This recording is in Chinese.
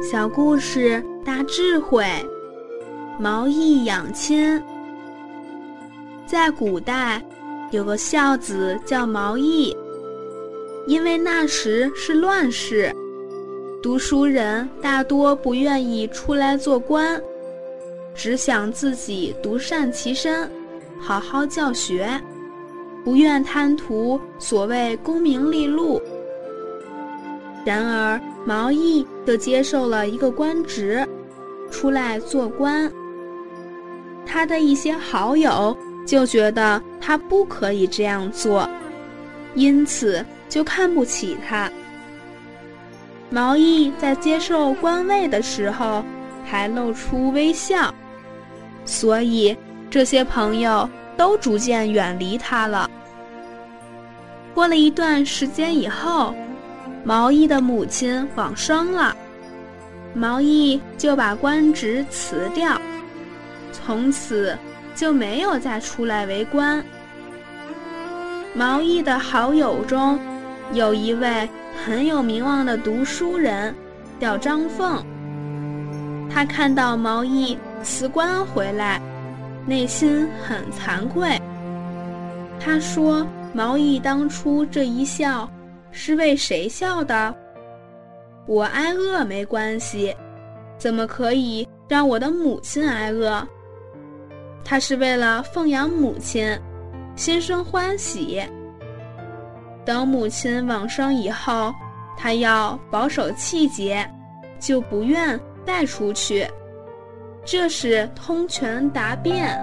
小故事大智慧，毛义养亲。在古代，有个孝子叫毛义，因为那时是乱世，读书人大多不愿意出来做官，只想自己独善其身，好好教学，不愿贪图所谓功名利禄。然而，毛义就接受了一个官职，出来做官。他的一些好友就觉得他不可以这样做，因此就看不起他。毛义在接受官位的时候还露出微笑，所以这些朋友都逐渐远离他了。过了一段时间以后。毛义的母亲往生了，毛义就把官职辞掉，从此就没有再出来为官。毛义的好友中，有一位很有名望的读书人，叫张凤。他看到毛义辞官回来，内心很惭愧。他说：“毛义当初这一笑。”是为谁笑的？我挨饿没关系，怎么可以让我的母亲挨饿？他是为了奉养母亲，心生欢喜。等母亲往生以后，他要保守气节，就不愿带出去。这是通权达变。